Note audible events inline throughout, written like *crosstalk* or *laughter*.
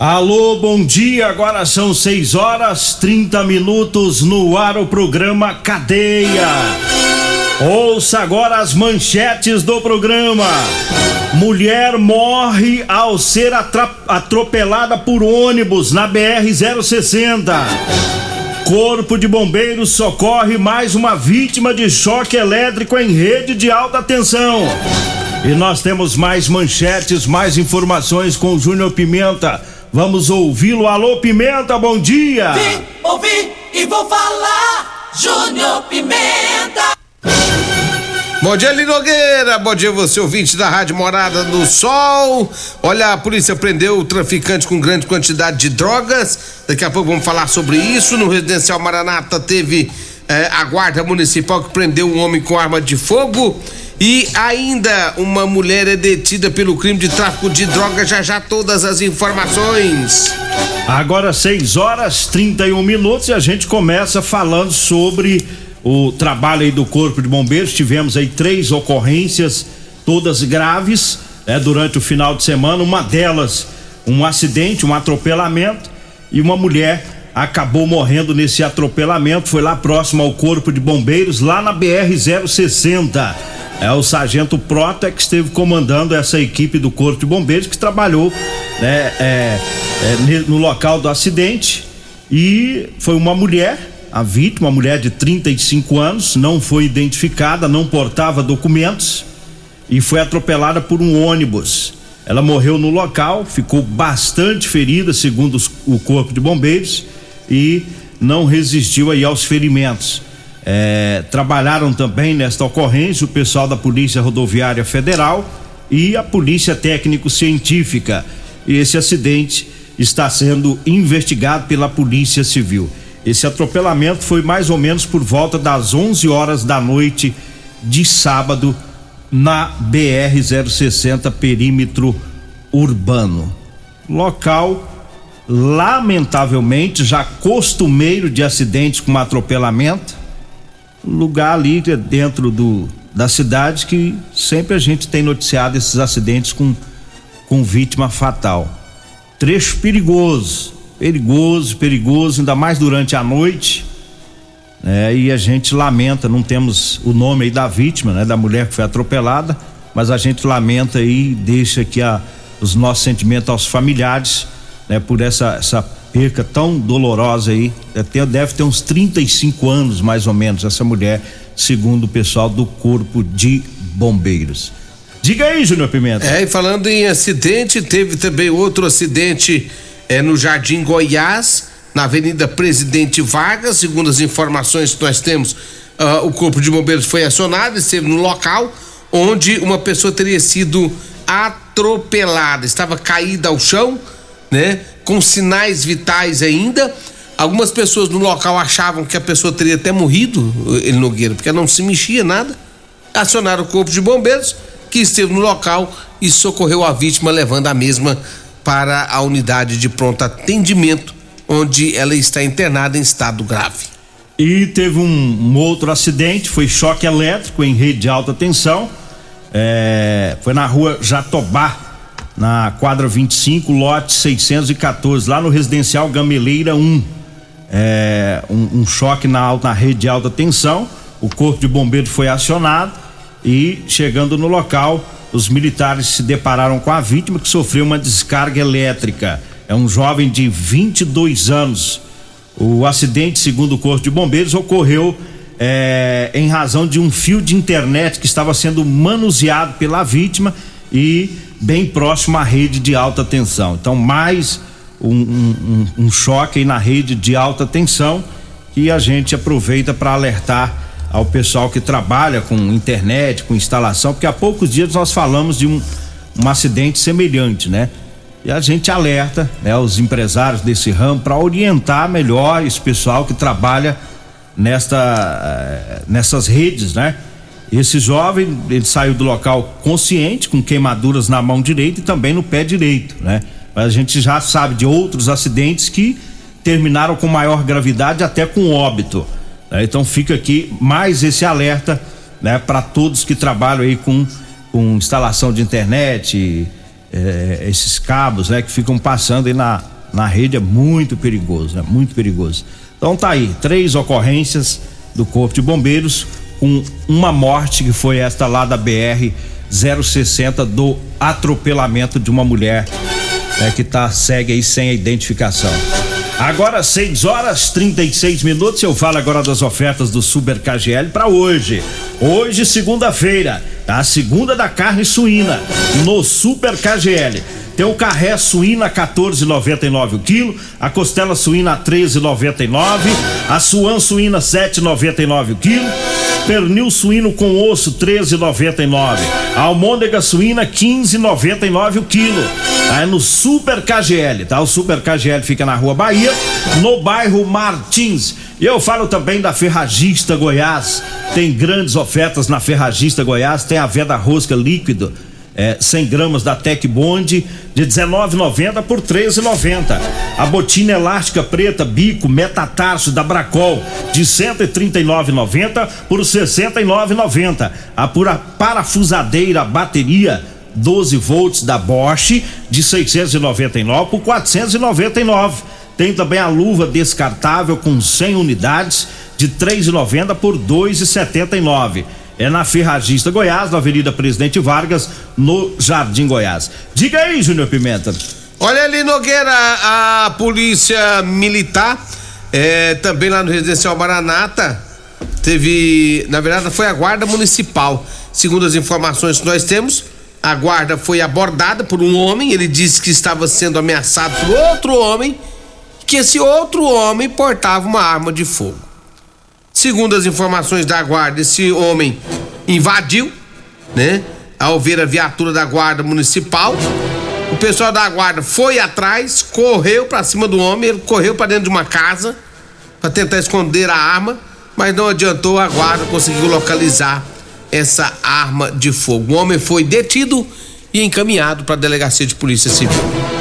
Alô, bom dia. Agora são 6 horas 30 minutos no ar o programa Cadeia. Ouça agora as manchetes do programa. Mulher morre ao ser atropelada por ônibus na BR-060. Corpo de Bombeiros socorre mais uma vítima de choque elétrico em rede de alta tensão. E nós temos mais manchetes, mais informações com o Júnior Pimenta. Vamos ouvi-lo. Alô, Pimenta, bom dia. Vim, ouvi e vou falar. Júnior Pimenta. Bom dia, Linogueira. Bom dia, você ouvinte da Rádio Morada do Sol. Olha, a polícia prendeu o traficante com grande quantidade de drogas. Daqui a pouco vamos falar sobre isso. No residencial Maranata teve eh, a guarda municipal que prendeu um homem com arma de fogo. E ainda uma mulher é detida pelo crime de tráfico de drogas. Já já todas as informações. Agora 6 horas 31 minutos e a gente começa falando sobre o trabalho aí do Corpo de Bombeiros. Tivemos aí três ocorrências, todas graves, né, durante o final de semana. Uma delas, um acidente, um atropelamento e uma mulher acabou morrendo nesse atropelamento. Foi lá próximo ao Corpo de Bombeiros, lá na BR 060. É o sargento Prota que esteve comandando essa equipe do Corpo de Bombeiros que trabalhou né, é, é, no local do acidente e foi uma mulher, a vítima, uma mulher de 35 anos, não foi identificada, não portava documentos e foi atropelada por um ônibus. Ela morreu no local, ficou bastante ferida, segundo os, o Corpo de Bombeiros, e não resistiu aí aos ferimentos. É, trabalharam também nesta ocorrência o pessoal da Polícia Rodoviária Federal e a Polícia Técnico-Científica. E esse acidente está sendo investigado pela Polícia Civil. Esse atropelamento foi mais ou menos por volta das 11 horas da noite de sábado na BR 060 perímetro urbano. Local lamentavelmente já costumeiro de acidentes com atropelamento lugar ali dentro do, da cidade que sempre a gente tem noticiado esses acidentes com, com vítima fatal. Trecho perigoso, perigoso, perigoso, ainda mais durante a noite. É, e a gente lamenta, não temos o nome aí da vítima, né, da mulher que foi atropelada, mas a gente lamenta e deixa aqui a, os nossos sentimentos aos familiares, né, por essa, essa perca tão dolorosa aí. Até deve ter uns 35 anos, mais ou menos, essa mulher, segundo o pessoal do Corpo de Bombeiros. Diga aí, Júnior Pimenta. É, e falando em acidente, teve também outro acidente é, no Jardim Goiás, na Avenida Presidente Vargas. Segundo as informações que nós temos, uh, o Corpo de Bombeiros foi acionado, esteve no local onde uma pessoa teria sido atropelada, estava caída ao chão, né? com sinais vitais ainda. Algumas pessoas no local achavam que a pessoa teria até morrido, ele Nogueira, porque não se mexia nada. Acionaram o corpo de bombeiros, que esteve no local e socorreu a vítima, levando a mesma para a unidade de pronto atendimento, onde ela está internada em estado grave. E teve um, um outro acidente, foi choque elétrico em rede de alta tensão. É, foi na rua Jatobá, na quadra 25, lote 614, lá no residencial Gameleira 1. É, um, um, choque na, alta, rede de alta tensão. O corpo de bombeiro foi acionado e, chegando no local, os militares se depararam com a vítima que sofreu uma descarga elétrica. É um jovem de 22 anos. O acidente, segundo o Corpo de Bombeiros, ocorreu é, em razão de um fio de internet que estava sendo manuseado pela vítima e bem próximo à rede de alta tensão. Então, mais um, um, um choque na rede de alta tensão que a gente aproveita para alertar ao pessoal que trabalha com internet, com instalação, porque há poucos dias nós falamos de um, um acidente semelhante, né? E a gente alerta né, os empresários desse ramo para orientar melhor esse pessoal que trabalha nesta, eh, nessas redes, né? Esse jovem, ele saiu do local consciente, com queimaduras na mão direita e também no pé direito, né? Mas a gente já sabe de outros acidentes que terminaram com maior gravidade, até com óbito. Né? Então fica aqui mais esse alerta, né? Para todos que trabalham aí com, com instalação de internet, eh, esses cabos, né? Que ficam passando aí na, na rede é muito perigoso, né? Muito perigoso. Então tá aí, três ocorrências do Corpo de Bombeiros com uma morte que foi esta lá da BR 060 do atropelamento de uma mulher né, que tá segue aí sem a identificação. Agora 6 horas 36 minutos, eu falo agora das ofertas do Super KGL para hoje. Hoje, segunda-feira, a segunda da carne suína no Super KGL. Tem o carré suína 14,99 o quilo, a costela suína 13,99, a suan suína 7,99 o quilo, pernil suíno com osso 13,99, a almôndega suína 15,99 o quilo. Tá? É no Super KGL, tá? O Super KGL fica na Rua Bahia, no bairro Martins. E eu falo também da Ferragista Goiás. Tem grandes ofertas na Ferragista Goiás, tem a veda rosca líquido é, 100 gramas da Tec Bond de 19,90 por 13,90. A botina elástica preta bico metatarso da Bracol de 139,90 por 69,90. A pura parafusadeira bateria 12 volts da Bosch de 699 por 499. Tem também a luva descartável com 100 unidades de 3,90 por 2,79 é na Ferragista Goiás, na Avenida Presidente Vargas, no Jardim Goiás. Diga aí, Júnior Pimenta. Olha ali, Nogueira, a polícia militar, é, também lá no Residencial Maranata, teve, na verdade, foi a guarda municipal. Segundo as informações que nós temos, a guarda foi abordada por um homem, ele disse que estava sendo ameaçado por outro homem, que esse outro homem portava uma arma de fogo. Segundo as informações da guarda, esse homem invadiu, né? Ao ver a viatura da guarda municipal, o pessoal da guarda foi atrás, correu para cima do homem, ele correu para dentro de uma casa para tentar esconder a arma, mas não adiantou, a guarda conseguiu localizar essa arma de fogo. O homem foi detido e encaminhado para a delegacia de polícia civil.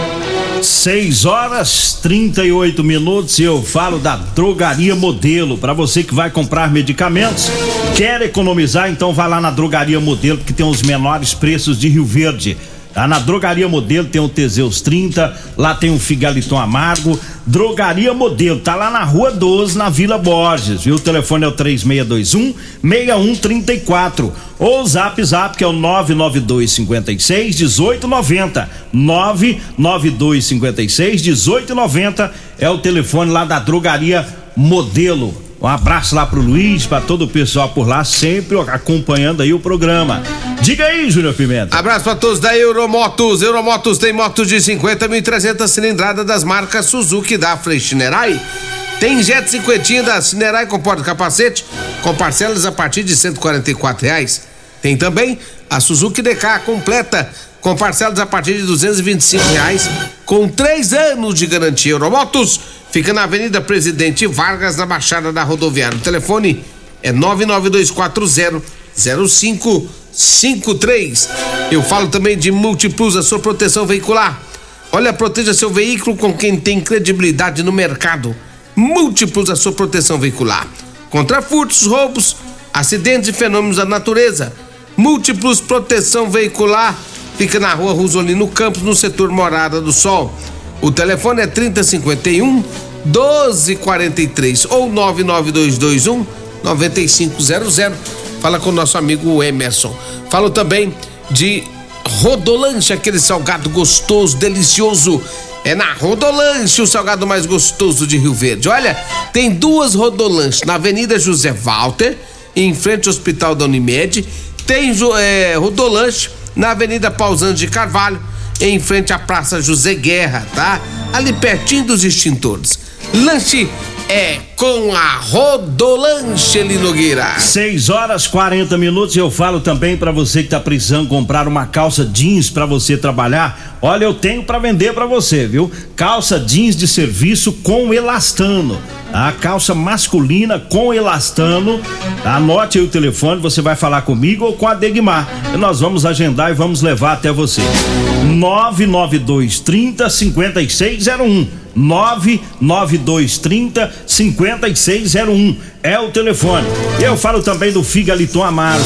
6 horas 38 minutos e eu falo da Drogaria Modelo. Para você que vai comprar medicamentos, quer economizar, então vá lá na Drogaria Modelo que tem os menores preços de Rio Verde. Tá na Drogaria Modelo tem o Teseus 30, lá tem o Figaliton Amargo. Drogaria Modelo, tá lá na Rua 12, na Vila Borges, viu? O telefone é o 3621 6134. Ou o Zap Zap, que é o 992 56 1890. 992 56 1890 é o telefone lá da Drogaria Modelo. Um abraço lá pro Luiz, para todo o pessoal por lá, sempre acompanhando aí o programa. Diga aí, Júnior Pimenta. Abraço para todos da Euromotos. Euromotos tem motos de 50.300 cilindrada das marcas Suzuki da Freixnerai. Tem Jet cinquentinha da Cinerai com porta-capacete, com parcelas a partir de 144 reais. Tem também a Suzuki DK completa, com parcelas a partir de 225 reais, com três anos de garantia. Euromotos Fica na Avenida Presidente Vargas, na Baixada da Rodoviária. O telefone é 99240 0553. Eu falo também de Multiplus, a sua proteção veicular. Olha, proteja seu veículo com quem tem credibilidade no mercado. Múltiplos a sua proteção veicular. Contra furtos, roubos, acidentes e fenômenos da natureza. Múltiplos proteção veicular. Fica na rua Rosolino Campos, no setor Morada do Sol. O telefone é 3051 1243 ou 99221 9500. Fala com o nosso amigo Emerson. Falo também de Rodolanche, aquele salgado gostoso, delicioso É na Rodolanche, o salgado mais gostoso de Rio Verde. Olha, tem duas Rodolanches na Avenida José Walter, em frente ao Hospital da Unimed. Tem é, Rodolanche na Avenida Pausante de Carvalho, em frente à Praça José Guerra, tá? Ali pertinho dos extintores. Lanche é com a Rodolanche Nogueira. 6 horas 40 minutos eu falo também para você que tá precisando comprar uma calça jeans para você trabalhar. Olha, eu tenho para vender para você, viu? Calça jeans de serviço com elastano. A calça masculina com elastano. Anote aí o telefone, você vai falar comigo ou com a Degmar. Nós vamos agendar e vamos levar até você. 992 30 5601. 99230 5601 5601 é o telefone. Eu falo também do Figaliton Amargo.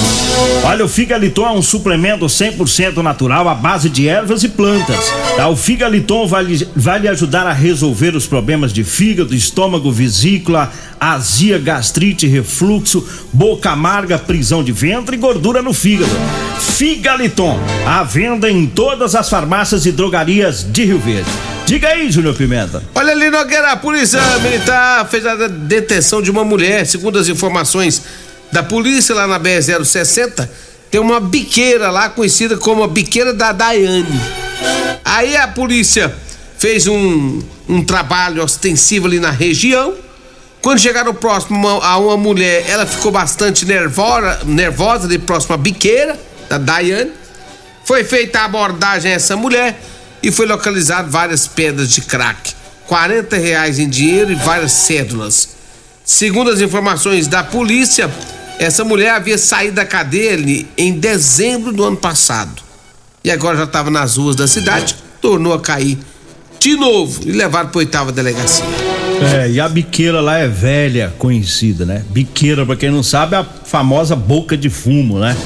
Olha, o Figaliton é um suplemento 100% natural à base de ervas e plantas. Tá? O Figaliton vai, vai lhe ajudar a resolver os problemas de fígado, estômago, vesícula, azia, gastrite, refluxo, boca amarga, prisão de ventre e gordura no fígado. Figaliton, à venda em todas as farmácias e drogarias de Rio Verde. Diga aí, Júnior Pimenta. Olha ali, Nogueira, a polícia militar fez a detenção de uma mulher. Segundo as informações da polícia lá na BR-060, tem uma biqueira lá conhecida como a biqueira da Daiane. Aí a polícia fez um, um trabalho ostensivo ali na região. Quando chegaram próximo a uma mulher, ela ficou bastante nervosa, nervosa ali próximo à biqueira da Daiane. Foi feita a abordagem a essa mulher e foi localizado várias pedras de crack, 40 reais em dinheiro e várias cédulas. Segundo as informações da polícia, essa mulher havia saído da cadeia em dezembro do ano passado e agora já estava nas ruas da cidade, tornou a cair de novo e levado para oitava delegacia. É, e a biqueira lá é velha, conhecida, né? Biqueira, para quem não sabe, é a famosa boca de fumo, né?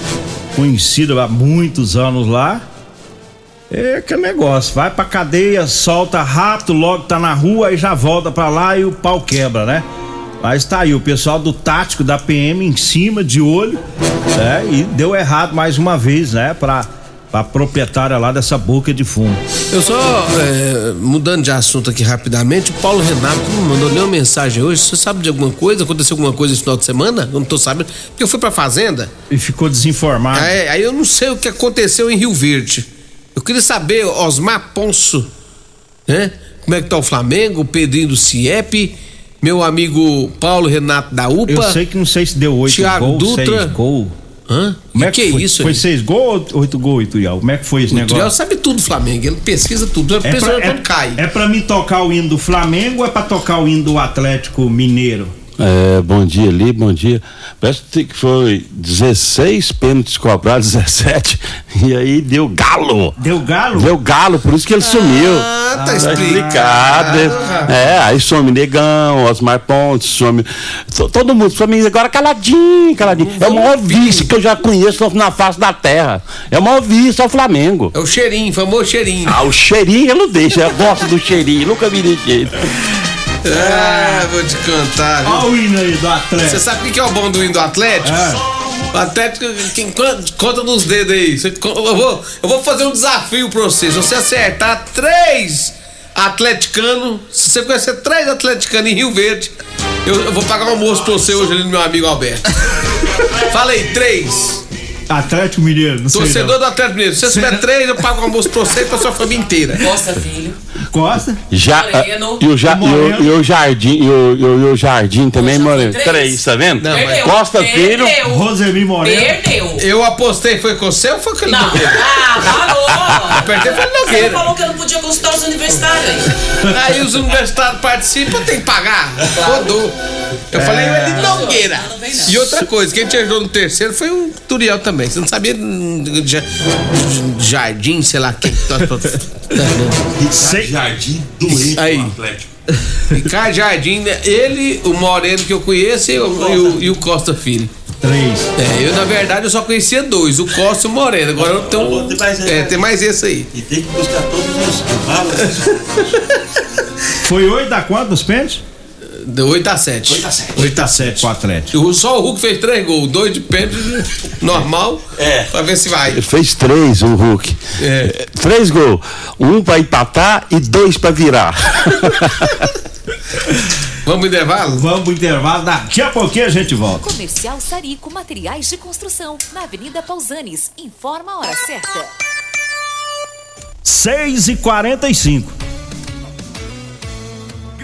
Conhecida há muitos anos lá é que negócio, vai pra cadeia, solta rápido, logo tá na rua e já volta pra lá e o pau quebra, né? Mas tá aí, o pessoal do tático da PM em cima, de olho, né? E deu errado mais uma vez, né? Pra, pra proprietária lá dessa boca de fumo. Eu só, é, mudando de assunto aqui rapidamente, o Paulo Renato não mandou nenhuma mensagem hoje. Você sabe de alguma coisa? Aconteceu alguma coisa esse final de semana? Eu não tô sabendo. Porque eu fui pra fazenda. E ficou desinformado. É, aí eu não sei o que aconteceu em Rio Verde. Eu queria saber, Osmar Ponço, né? Como é que tá o Flamengo, o Pedrinho do CIEP, meu amigo Paulo Renato da UPA. Eu sei que não sei se deu oito gols, Dutra. seis gols. Hã? Como é que, que, é isso? Foi seis gols ou oito gols, Ituriel? Como é que foi esse o negócio? Ituriel sabe tudo do Flamengo, ele pesquisa tudo. Ele é pra, é, cai. É pra mim tocar o hino do Flamengo ou é pra tocar o hino do Atlético Mineiro? É, bom dia ali, bom dia. Parece que foi 16 pênaltis cobrados, *laughs* 17, e aí deu galo. Deu galo? Deu galo, por isso que ele ah, sumiu. Tá, tá explicado. É, aí some Negão, Osmar Pontes, some. Todo mundo some agora caladinho, caladinho. É o maior vice que eu já conheço na face da terra. É o maior vice ao Flamengo. É o cheirinho, famoso cheirinho. Ah, o cheirinho eu não deixo, eu gosto do cheirinho, nunca me deixei. Ah, vou te contar. Olha o hino aí do Atlético. Você sabe o que é o bom do hino do Atlético? É. O Atlético, quem, conta nos dedos aí. Você, eu, vou, eu vou fazer um desafio pra você. Se você acertar três atleticanos, se você conhecer três atleticanos em Rio Verde, eu, eu vou pagar um almoço pra você hoje ali no meu amigo Alberto. *laughs* Falei, três. Atlético Mineiro, não Torcedor sei do Atlético Mineiro. Se você tiver três, eu pago o almoço pra você e pra sua família inteira. Costa Filho. Costa? Já, Moreno. E o, ja, e o, e o Jardim, e o, e o, Jardim também, Moreno. Três. três, tá vendo? Não, Perdeu. Costa Filho. Rosemi Moreno. Perdeu. Eu apostei, foi com você ou foi com ele? Não. Ah, falou. Apertei foi Nogueira. Você falou que eu não podia consultar os universitários aí. Aí os universitários participam, tem que pagar. Rodou. Eu é. falei, ele. Não, não e outra coisa, quem te ajudou no terceiro foi o Turiel também. Você não sabia jardim, sei lá quem. Jardim doente Aí. Atlético. Ricardo Jardim, né? ele, o Moreno que eu conheço e o, e o, e o Costa Filho. Três. É, eu na verdade eu só conhecia dois, o Costa e o Moreno. Agora eu tenho. Tem mais, é, tem mais esse aí. E tem que buscar todos os. Foi oito da quanto dos pênaltis? Deu 8 a 7. 8 a 7. 8 a 7 pro Atlético. O- Só o Hulk fez três gols, dois de pênalti, normal. É. Pra ver se vai. Ele fez três, o Hulk. É. Três gols. Um pra empatar e dois pra virar. Vamos pro intervalo? Vamos pro intervalo, daqui a pouquinho a gente volta. Comercial Sarico Materiais de Construção, na Avenida Pausanes. Informa a hora certa. 6 e 45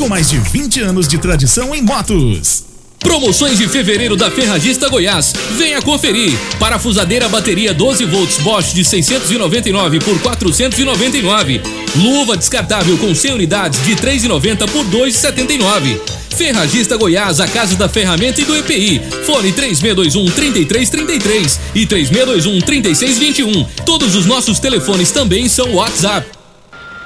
com mais de 20 anos de tradição em motos. Promoções de fevereiro da Ferragista Goiás. Venha conferir. Parafusadeira bateria 12 volts Bosch de 699 por 499. Luva descartável com 100 unidades de 3,90 por 2,79. Ferragista Goiás, a casa da ferramenta e do EPI. Fone 3621 3333 e 3621 3621. Todos os nossos telefones também são WhatsApp.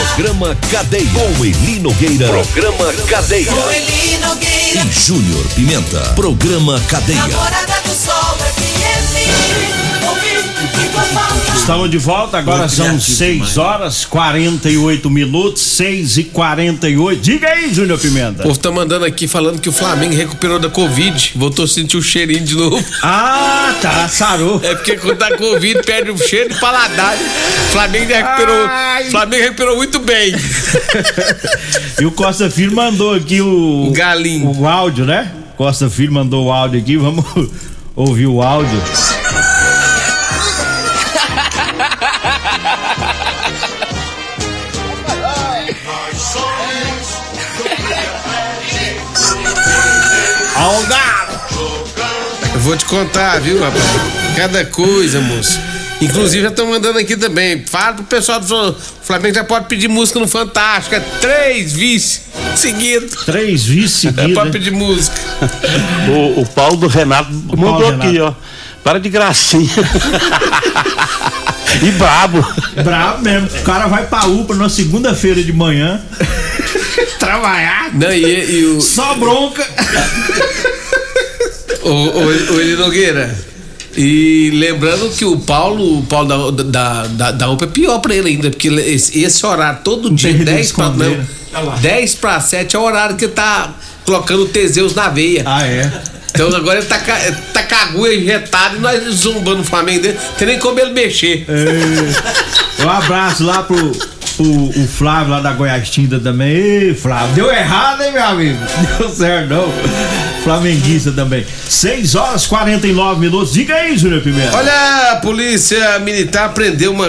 Programa Cadeia. Com Eli Nogueira. Programa Cadeia. Com Eli Nogueira. E Júnior Pimenta. Programa Cadeia. Namorada do Sol Estamos de volta, agora Muito são criativo 6 demais. horas 48 minutos, 6 e 48. Diga aí, Júnior O Pimenta. povo tá mandando aqui falando que o Flamengo recuperou da Covid. Voltou a sentir o cheirinho de novo. Ah, tá, sarou. É porque quando tá Covid perde o cheiro de paladar. O Flamengo recuperou. Ai. O Flamengo recuperou muito bem. E o Costa Filho mandou aqui o. O galinho. O áudio, né? Costa Filho mandou o áudio aqui, vamos *laughs* ouvir o áudio. Eu vou te contar, viu, rapaz? Cada coisa, moço. Inclusive, já estão mandando aqui também. Fala pro pessoal do Fla- Flamengo já pode pedir música no Fantástico. É três vice seguidos. Três vice Já seguidos. pode né? pedir música. O, o Paulo do Renato mandou Renato. aqui, ó. Para de gracinha. *laughs* e brabo. Bravo mesmo. O cara vai pra UPA na segunda-feira de manhã. *laughs* trabalhar. Não, e, e o. Só bronca. *laughs* O, o, o Eli Nogueira. E lembrando que o Paulo, o Paulo da, da, da, da UPA é pior pra ele ainda, porque esse, esse horário todo dia, Tem 10 pra, não, né? Olha lá. 10 pra 7 é o horário que tá colocando o Teseus na veia. Ah, é? Então agora ele tá, tá com a agulha injetada e nós zumbando o Flamengo dele. Tem nem como ele mexer. É. Um abraço lá pro, pro o Flávio lá da Goiás Tinta também. Ei, Flávio, deu errado, hein, meu amigo? *laughs* Deu certo, não. Flamenguista também. 6 horas 49 minutos. Diga aí, Júnior Pimenta. Olha, a polícia militar prendeu uma,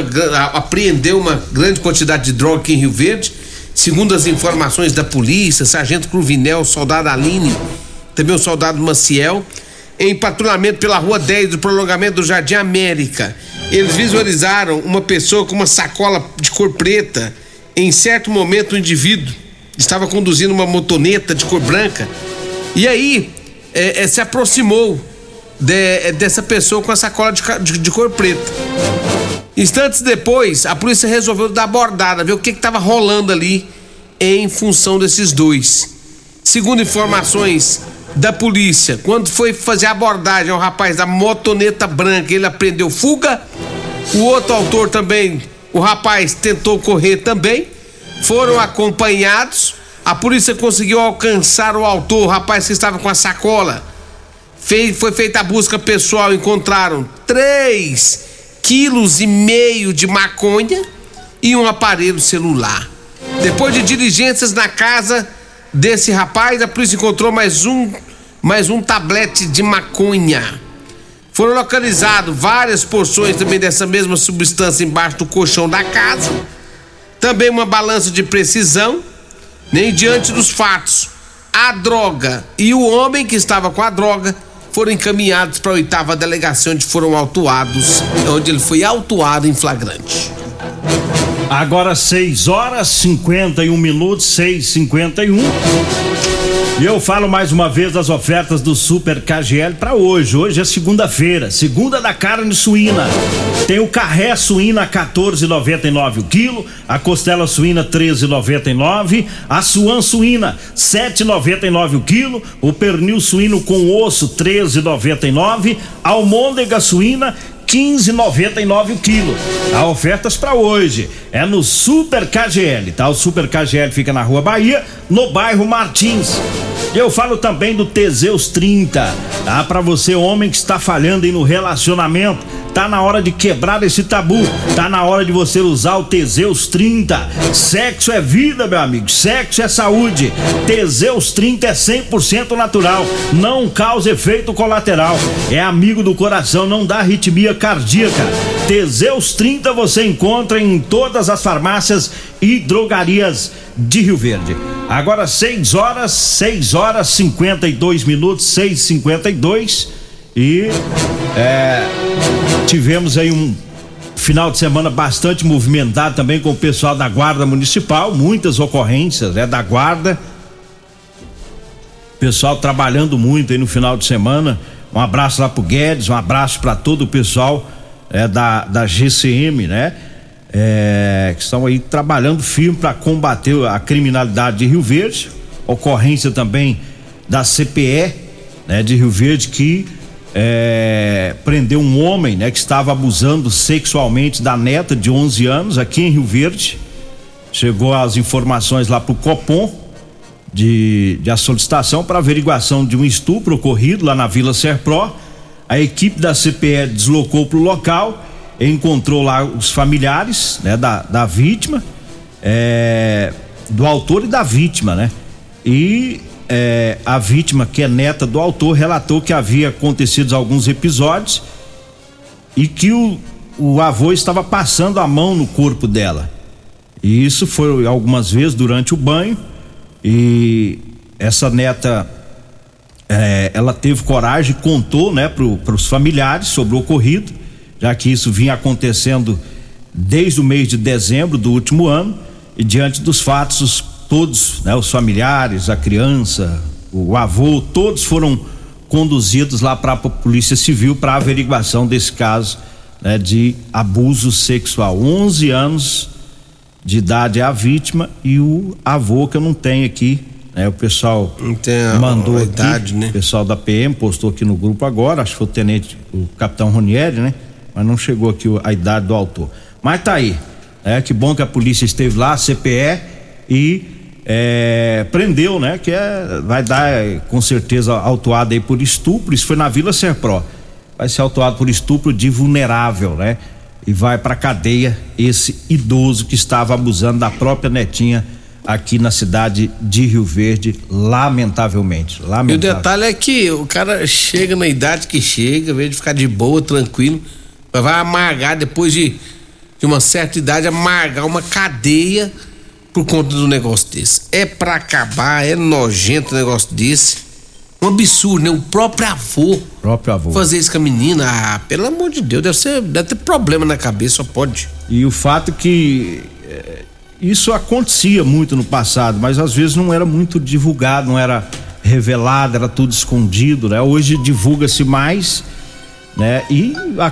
apreendeu uma grande quantidade de droga aqui em Rio Verde. Segundo as informações da polícia, Sargento Cruvinel, soldado Aline, também o soldado Maciel, em patrulhamento pela rua 10 do prolongamento do Jardim América. Eles visualizaram uma pessoa com uma sacola de cor preta. Em certo momento, o indivíduo estava conduzindo uma motoneta de cor branca. E aí, é, é, se aproximou de- é, dessa pessoa com a sacola de, de- de cor preta. Instantes depois, a polícia resolveu dar abordada, ver o que estava rolando ali em função desses dois. Segundo informações da polícia, quando foi fazer abordagem ao rapaz da motoneta branca, ele aprendeu fuga. O outro autor também, o rapaz tentou correr também. Foram acompanhados. A polícia conseguiu alcançar o autor, o rapaz que estava com a sacola. Fei- foi feita a busca pessoal, encontraram 3 quilos e meio de maconha e um aparelho celular. Depois de diligências na casa desse rapaz, a polícia encontrou mais um, mais um tablete de maconha. Foram localizadas várias porções também dessa mesma substância embaixo do colchão da casa. Também uma balança de precisão. Nem diante dos fatos, a droga e o homem que estava com a droga foram encaminhados para a oitava delegacia onde foram autuados, onde ele foi autuado em flagrante. Agora 6 horas 51 minutos, 6 51 E eu falo mais uma vez das ofertas do Super KGL para hoje. Hoje é segunda-feira, segunda da carne suína. Tem o carré suína 14,99 o quilo, a costela suína 13,99, a suan suína 7,99 o quilo, o pernil suíno com osso 13,99, a almôndega suína 15,99 o quilo. Há ofertas para hoje. É no Super KGL, tá? O Super KGL fica na Rua Bahia, no bairro Martins. Eu falo também do Teseus 30, tá? Para você homem que está falhando aí no relacionamento, tá na hora de quebrar esse tabu. Tá na hora de você usar o Teseus 30. Sexo é vida, meu amigo. Sexo é saúde. Teseus 30 é 100% natural, não causa efeito colateral. É amigo do coração, não dá arritmia cardíaca. Teseus 30 você encontra em todas as farmácias e drogarias de Rio Verde. Agora 6 horas, 6 horas 52 minutos, 6 52 e é, tivemos aí um final de semana bastante movimentado também com o pessoal da Guarda Municipal, muitas ocorrências né, da Guarda. Pessoal trabalhando muito aí no final de semana. Um abraço lá pro Guedes, um abraço para todo o pessoal é, da, da GCM, né? É, que estão aí trabalhando firme para combater a criminalidade de Rio Verde. Ocorrência também da CPE, né, de Rio Verde, que é, prendeu um homem, né, que estava abusando sexualmente da neta de 11 anos aqui em Rio Verde. Chegou as informações lá pro Copom de, de a solicitação para averiguação de um estupro ocorrido lá na Vila Serpro. A equipe da CPE deslocou para o local, encontrou lá os familiares né, da, da vítima, é, do autor e da vítima, né? E é, a vítima, que é neta do autor, relatou que havia acontecido alguns episódios e que o, o avô estava passando a mão no corpo dela. E isso foi algumas vezes durante o banho. E essa neta, é, ela teve coragem, contou, né, para os familiares sobre o ocorrido, já que isso vinha acontecendo desde o mês de dezembro do último ano. E diante dos fatos, os, todos, né, os familiares, a criança, o avô, todos foram conduzidos lá para a Polícia Civil para averiguação desse caso né, de abuso sexual. 11 anos de idade é a vítima e o avô que eu não tenho aqui né? O pessoal mandou a aqui, idade, né? o pessoal da PM postou aqui no grupo agora, acho que foi o tenente, o capitão Ronieri, né? Mas não chegou aqui a idade do autor. Mas tá aí. É que bom que a polícia esteve lá, a CPE e é, prendeu, né? Que é, vai dar é, com certeza autuado aí por estupro. Isso foi na Vila Serpro. Vai ser autuado por estupro de vulnerável, né? E vai pra cadeia esse idoso que estava abusando da própria netinha aqui na cidade de Rio Verde, lamentavelmente. E o detalhe é que o cara chega na idade que chega, em vez de ficar de boa, tranquilo, vai amargar depois de, de uma certa idade, amargar uma cadeia por conta do negócio desse. É pra acabar, é nojento um negócio desse. Um absurdo, né? O próprio avô próprio avô. fazer isso com a menina. Ah, pelo amor de Deus, deve, ser, deve ter problema na cabeça, só pode. E o fato que eh, isso acontecia muito no passado, mas às vezes não era muito divulgado, não era revelado, era tudo escondido, né? Hoje divulga-se mais, né? E a-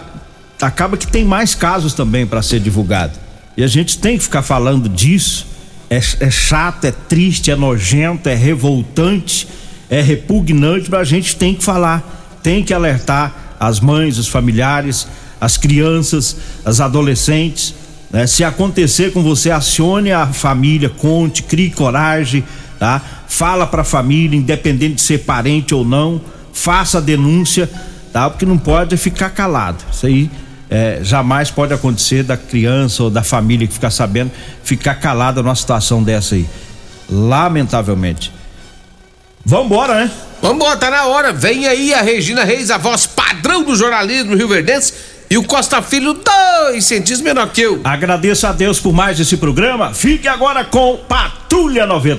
acaba que tem mais casos também para ser divulgado. E a gente tem que ficar falando disso. É, é chato, é triste, é nojento, é revoltante, é repugnante, mas a gente tem que falar, tem que alertar as mães, os familiares, as crianças, as adolescentes. né? Se acontecer com você, acione a família, conte, crie coragem, tá? Fala para a família, independente de ser parente ou não, faça a denúncia, tá? Porque não pode ficar calado. Isso aí é, jamais pode acontecer da criança ou da família que ficar sabendo ficar calada numa situação dessa aí. Lamentavelmente. Vambora, né? Vambora, tá na hora. Vem aí a Regina Reis, a voz padrão do jornalismo Rio Verdense. E o Costa Filho, dois centímetros menor que eu. Agradeço a Deus por mais esse programa. Fique agora com Patrulha 90.